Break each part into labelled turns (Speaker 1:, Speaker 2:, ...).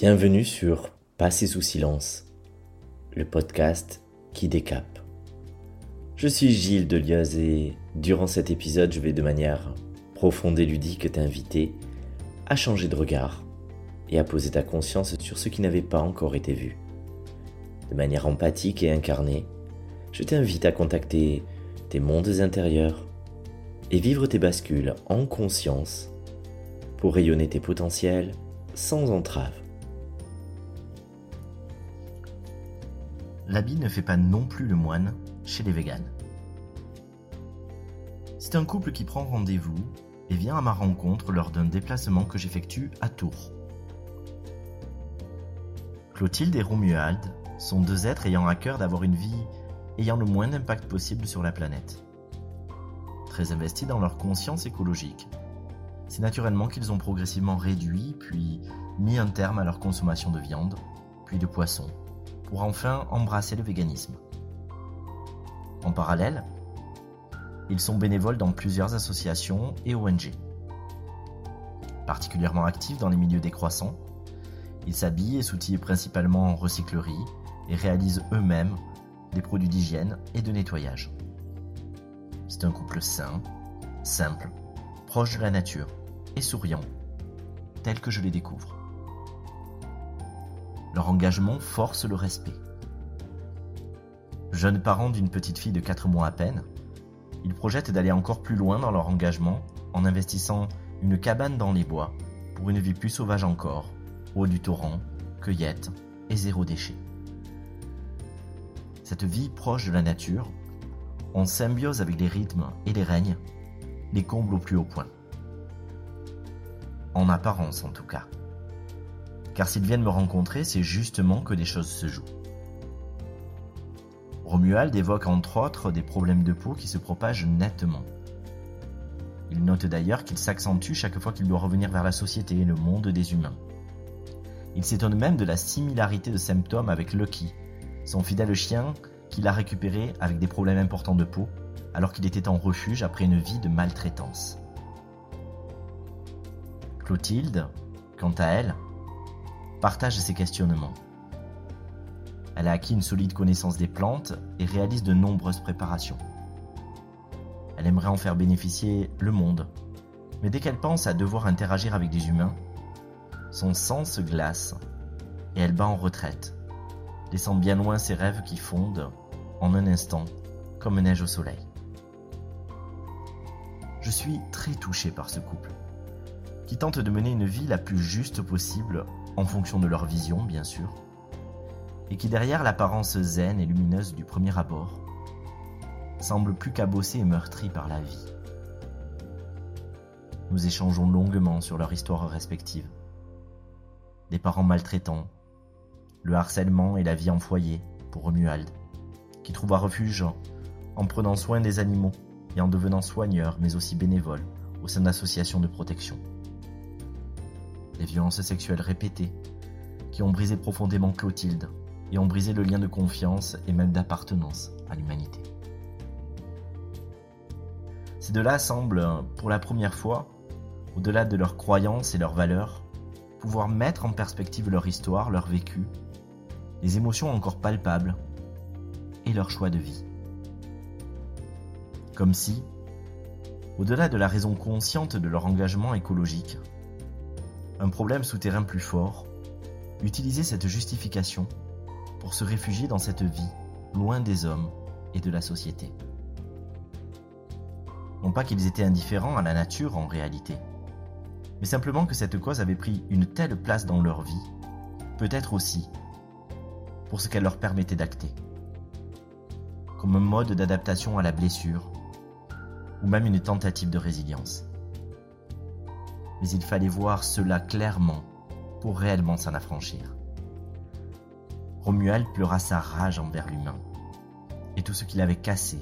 Speaker 1: Bienvenue sur Passer sous silence, le podcast qui décape. Je suis Gilles Delioz et durant cet épisode, je vais de manière profonde et ludique t'inviter à changer de regard et à poser ta conscience sur ce qui n'avait pas encore été vu. De manière empathique et incarnée, je t'invite à contacter tes mondes intérieurs et vivre tes bascules en conscience pour rayonner tes potentiels sans entrave.
Speaker 2: L'habit ne fait pas non plus le moine chez les véganes. C'est un couple qui prend rendez-vous et vient à ma rencontre lors d'un déplacement que j'effectue à Tours. Clotilde et Romuald sont deux êtres ayant à cœur d'avoir une vie ayant le moins d'impact possible sur la planète. Très investis dans leur conscience écologique, c'est naturellement qu'ils ont progressivement réduit puis mis un terme à leur consommation de viande, puis de poisson, pour enfin embrasser le véganisme. En parallèle, ils sont bénévoles dans plusieurs associations et ONG. Particulièrement actifs dans les milieux décroissants, ils s'habillent et s'outillent principalement en recyclerie et réalisent eux-mêmes des produits d'hygiène et de nettoyage. C'est un couple sain, simple, proche de la nature et souriant, tel que je les découvre. Leur engagement force le respect. Jeunes parents d'une petite fille de 4 mois à peine, ils projettent d'aller encore plus loin dans leur engagement en investissant une cabane dans les bois pour une vie plus sauvage encore, haut du torrent, cueillette et zéro déchet. Cette vie proche de la nature, en symbiose avec les rythmes et les règnes, les comble au plus haut point. En apparence en tout cas. Car s'ils viennent me rencontrer, c'est justement que des choses se jouent. Romuald évoque entre autres des problèmes de peau qui se propagent nettement. Il note d'ailleurs qu'il s'accentue chaque fois qu'il doit revenir vers la société et le monde des humains. Il s'étonne même de la similarité de symptômes avec Lucky, son fidèle chien qu'il a récupéré avec des problèmes importants de peau alors qu'il était en refuge après une vie de maltraitance. Clotilde, quant à elle, partage ses questionnements. Elle a acquis une solide connaissance des plantes et réalise de nombreuses préparations. Elle aimerait en faire bénéficier le monde, mais dès qu'elle pense à devoir interagir avec des humains, son sang se glace et elle bat en retraite, laissant bien loin ses rêves qui fondent, en un instant, comme neige au soleil. Je suis très touché par ce couple, qui tente de mener une vie la plus juste possible en fonction de leur vision bien sûr, et qui derrière l'apparence zen et lumineuse du premier abord, semble plus cabossé et meurtri par la vie. Nous échangeons longuement sur leur histoire respective. Des parents maltraitants, le harcèlement et la vie en foyer pour Romuald, qui trouva refuge en prenant soin des animaux et en devenant soigneur mais aussi bénévole au sein d'associations de protection les violences sexuelles répétées, qui ont brisé profondément Clotilde et ont brisé le lien de confiance et même d'appartenance à l'humanité. Ces deux-là semblent, pour la première fois, au-delà de leurs croyances et leurs valeurs, pouvoir mettre en perspective leur histoire, leur vécu, les émotions encore palpables et leur choix de vie. Comme si, au-delà de la raison consciente de leur engagement écologique, un problème souterrain plus fort, utiliser cette justification pour se réfugier dans cette vie, loin des hommes et de la société. Non pas qu'ils étaient indifférents à la nature en réalité, mais simplement que cette cause avait pris une telle place dans leur vie, peut-être aussi pour ce qu'elle leur permettait d'acter, comme un mode d'adaptation à la blessure, ou même une tentative de résilience mais il fallait voir cela clairement pour réellement s'en affranchir. Romuald pleura sa rage envers l'humain et tout ce qu'il avait cassé,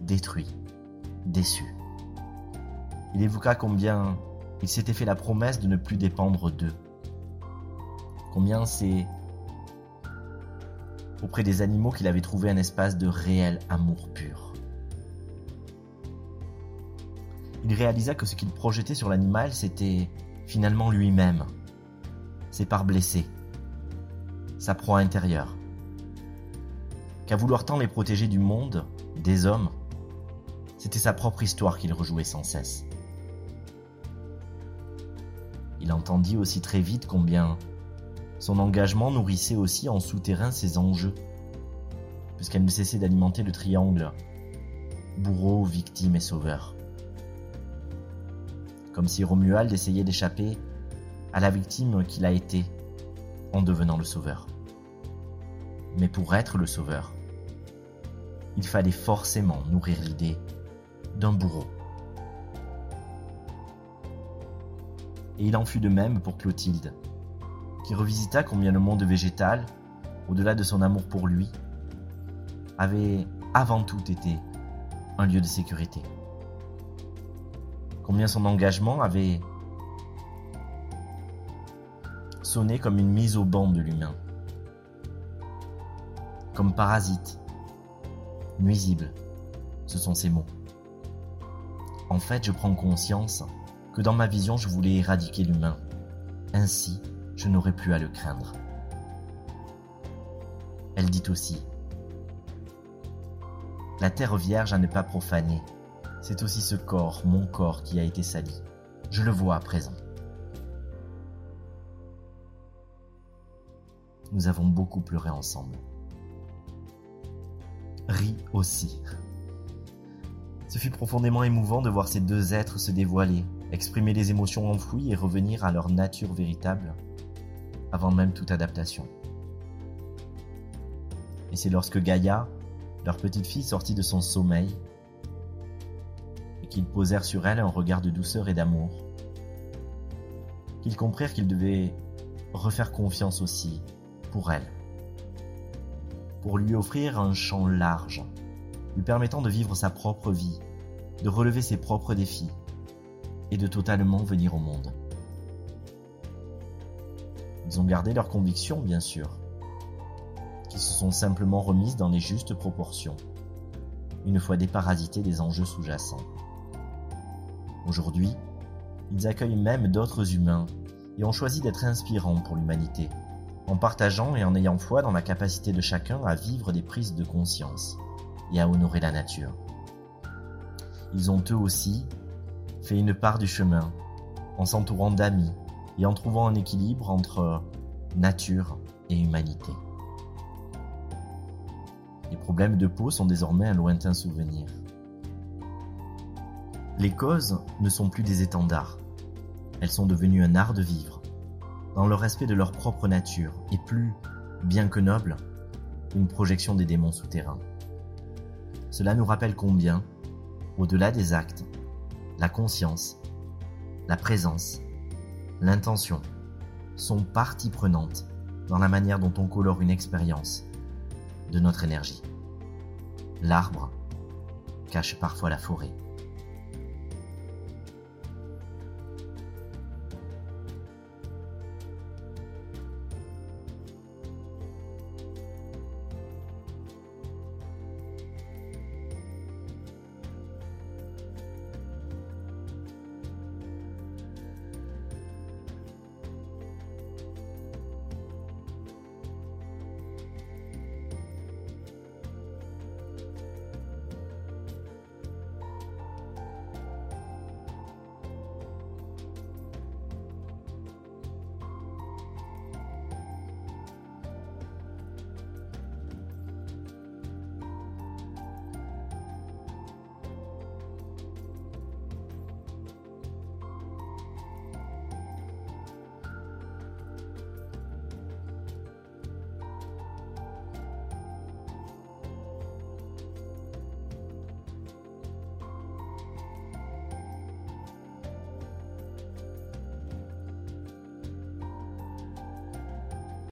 Speaker 2: détruit, déçu. Il évoqua combien il s'était fait la promesse de ne plus dépendre d'eux. Combien c'est auprès des animaux qu'il avait trouvé un espace de réel amour pur. Il réalisa que ce qu'il projetait sur l'animal, c'était finalement lui-même. Ses parts blessées, sa proie intérieure. Qu'à vouloir tant les protéger du monde, des hommes, c'était sa propre histoire qu'il rejouait sans cesse. Il entendit aussi très vite combien son engagement nourrissait aussi en souterrain ses enjeux, puisqu'elle ne cessait d'alimenter le triangle bourreau, victime et sauveur. Comme si Romuald essayait d'échapper à la victime qu'il a été en devenant le sauveur. Mais pour être le sauveur, il fallait forcément nourrir l'idée d'un bourreau. Et il en fut de même pour Clotilde, qui revisita combien le monde végétal, au-delà de son amour pour lui, avait avant tout été un lieu de sécurité. Combien son engagement avait sonné comme une mise au banc de l'humain, comme parasite, nuisible, ce sont ces mots. En fait, je prends conscience que dans ma vision, je voulais éradiquer l'humain. Ainsi, je n'aurais plus à le craindre. Elle dit aussi, La terre vierge à ne pas profaner, c'est aussi ce corps, mon corps, qui a été sali. Je le vois à présent. Nous avons beaucoup pleuré ensemble. Ri aussi. Ce fut profondément émouvant de voir ces deux êtres se dévoiler, exprimer les émotions enfouies et revenir à leur nature véritable, avant même toute adaptation. Et c'est lorsque Gaïa, leur petite fille sortit de son sommeil, et qu'ils posèrent sur elle un regard de douceur et d'amour, qu'ils comprirent qu'ils devaient refaire confiance aussi pour elle, pour lui offrir un champ large lui permettant de vivre sa propre vie, de relever ses propres défis et de totalement venir au monde. Ils ont gardé leurs convictions, bien sûr, qui se sont simplement remises dans les justes proportions, une fois déparasités des enjeux sous-jacents. Aujourd'hui, ils accueillent même d'autres humains et ont choisi d'être inspirants pour l'humanité, en partageant et en ayant foi dans la capacité de chacun à vivre des prises de conscience et à honorer la nature. Ils ont eux aussi fait une part du chemin en s'entourant d'amis et en trouvant un équilibre entre nature et humanité. Les problèmes de peau sont désormais un lointain souvenir. Les causes ne sont plus des étendards. Elles sont devenues un art de vivre, dans le respect de leur propre nature, et plus, bien que noble, une projection des démons souterrains. Cela nous rappelle combien, au-delà des actes, la conscience, la présence, l'intention sont partie prenante dans la manière dont on colore une expérience de notre énergie. L'arbre cache parfois la forêt.